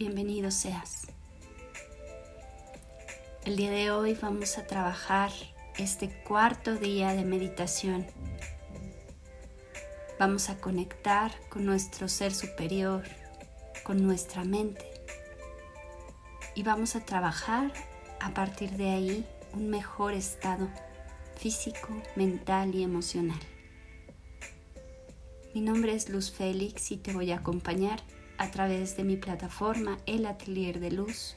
bienvenido seas. El día de hoy vamos a trabajar este cuarto día de meditación. Vamos a conectar con nuestro ser superior, con nuestra mente. Y vamos a trabajar a partir de ahí un mejor estado físico, mental y emocional. Mi nombre es Luz Félix y te voy a acompañar a través de mi plataforma El Atelier de Luz.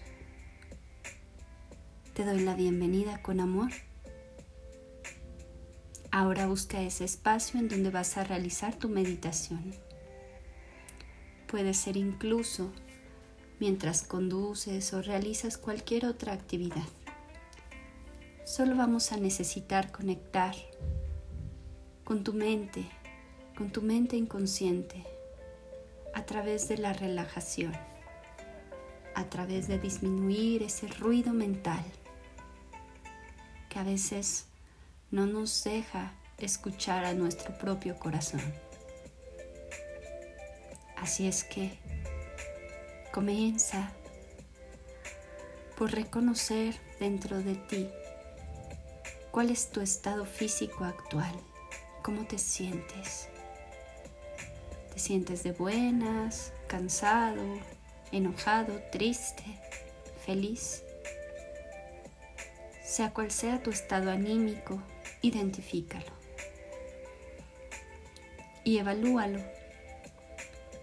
Te doy la bienvenida con amor. Ahora busca ese espacio en donde vas a realizar tu meditación. Puede ser incluso mientras conduces o realizas cualquier otra actividad. Solo vamos a necesitar conectar con tu mente, con tu mente inconsciente a través de la relajación, a través de disminuir ese ruido mental que a veces no nos deja escuchar a nuestro propio corazón. Así es que comienza por reconocer dentro de ti cuál es tu estado físico actual, cómo te sientes. Te sientes de buenas, cansado, enojado, triste, feliz. Sea cual sea tu estado anímico, identifícalo y evalúalo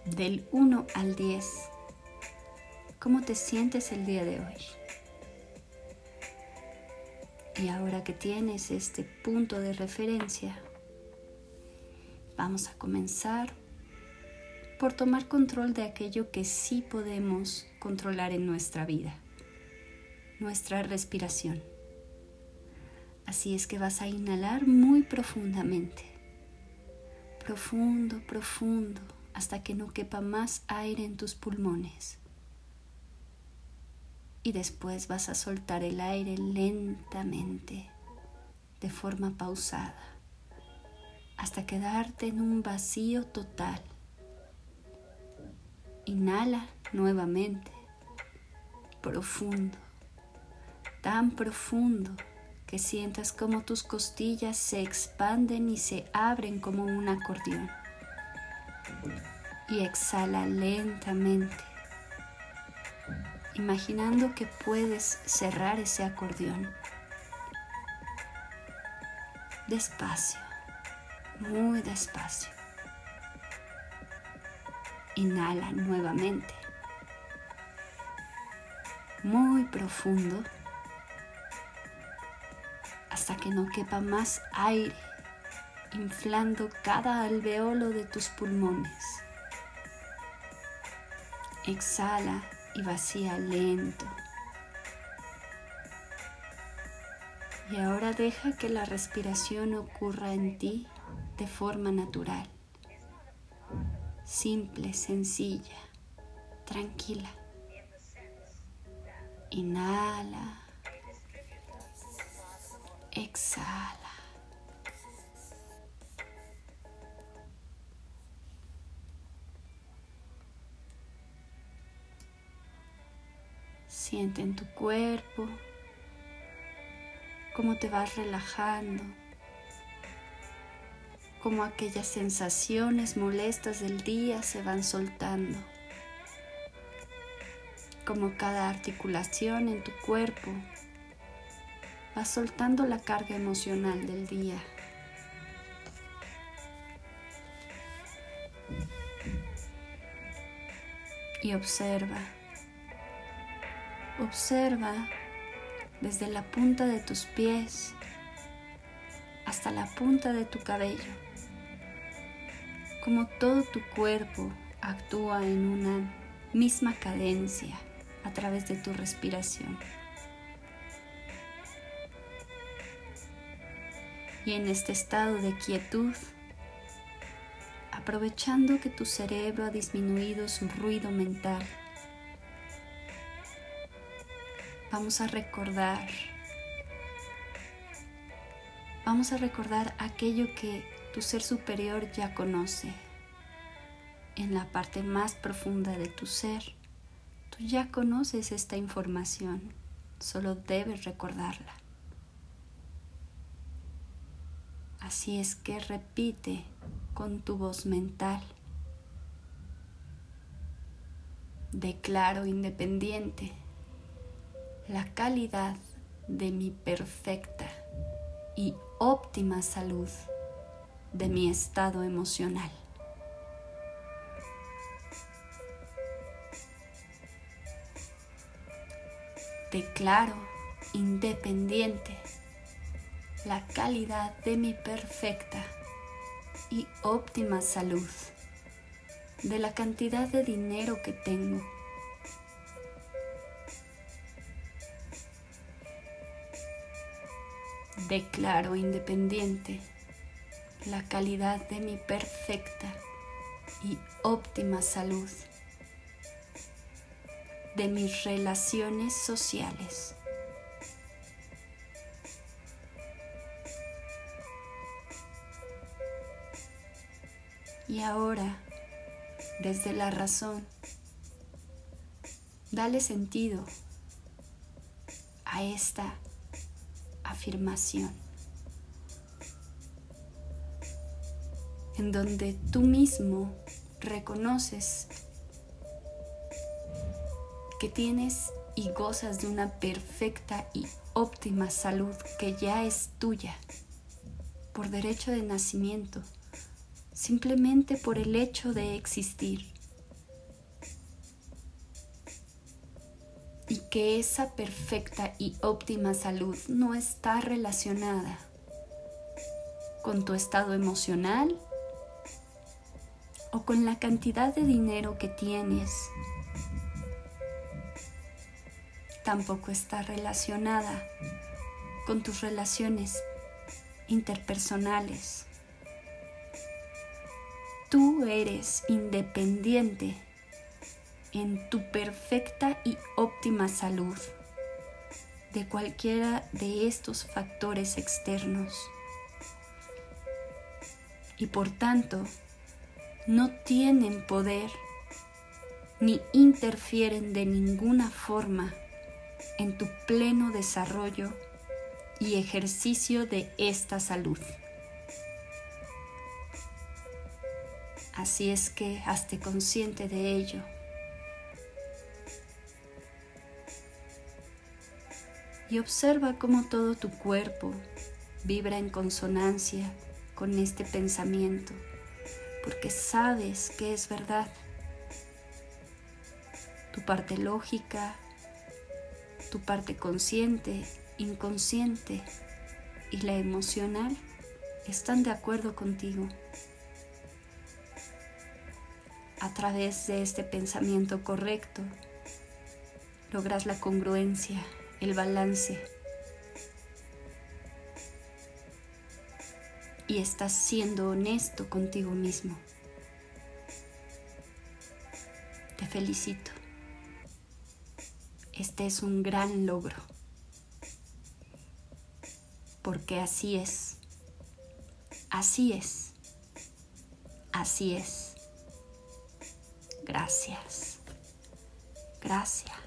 del 1 al 10. ¿Cómo te sientes el día de hoy? Y ahora que tienes este punto de referencia, vamos a comenzar por tomar control de aquello que sí podemos controlar en nuestra vida, nuestra respiración. Así es que vas a inhalar muy profundamente, profundo, profundo, hasta que no quepa más aire en tus pulmones. Y después vas a soltar el aire lentamente, de forma pausada, hasta quedarte en un vacío total Inhala nuevamente, profundo, tan profundo que sientas como tus costillas se expanden y se abren como un acordeón. Y exhala lentamente, imaginando que puedes cerrar ese acordeón. Despacio, muy despacio. Inhala nuevamente. Muy profundo hasta que no quepa más aire, inflando cada alveolo de tus pulmones. Exhala y vacía lento. Y ahora deja que la respiración ocurra en ti de forma natural simple, sencilla, tranquila. Inhala. Exhala. Siente en tu cuerpo cómo te vas relajando como aquellas sensaciones molestas del día se van soltando, como cada articulación en tu cuerpo va soltando la carga emocional del día. Y observa, observa desde la punta de tus pies hasta la punta de tu cabello como todo tu cuerpo actúa en una misma cadencia a través de tu respiración. Y en este estado de quietud, aprovechando que tu cerebro ha disminuido su ruido mental, vamos a recordar, vamos a recordar aquello que tu ser superior ya conoce. En la parte más profunda de tu ser, tú ya conoces esta información, solo debes recordarla. Así es que repite con tu voz mental. Declaro independiente la calidad de mi perfecta y óptima salud de mi estado emocional. Declaro independiente la calidad de mi perfecta y óptima salud, de la cantidad de dinero que tengo. Declaro independiente la calidad de mi perfecta y óptima salud, de mis relaciones sociales. Y ahora, desde la razón, dale sentido a esta afirmación, en donde tú mismo reconoces que tienes y gozas de una perfecta y óptima salud que ya es tuya por derecho de nacimiento simplemente por el hecho de existir. Y que esa perfecta y óptima salud no está relacionada con tu estado emocional o con la cantidad de dinero que tienes. Tampoco está relacionada con tus relaciones interpersonales Tú eres independiente en tu perfecta y óptima salud de cualquiera de estos factores externos. Y por tanto, no tienen poder ni interfieren de ninguna forma en tu pleno desarrollo y ejercicio de esta salud. Así es que hazte consciente de ello. Y observa cómo todo tu cuerpo vibra en consonancia con este pensamiento, porque sabes que es verdad. Tu parte lógica, tu parte consciente, inconsciente y la emocional están de acuerdo contigo a través de este pensamiento correcto, logras la congruencia, el balance. Y estás siendo honesto contigo mismo. Te felicito. Este es un gran logro. Porque así es. Así es. Así es. Gracias. Gracias.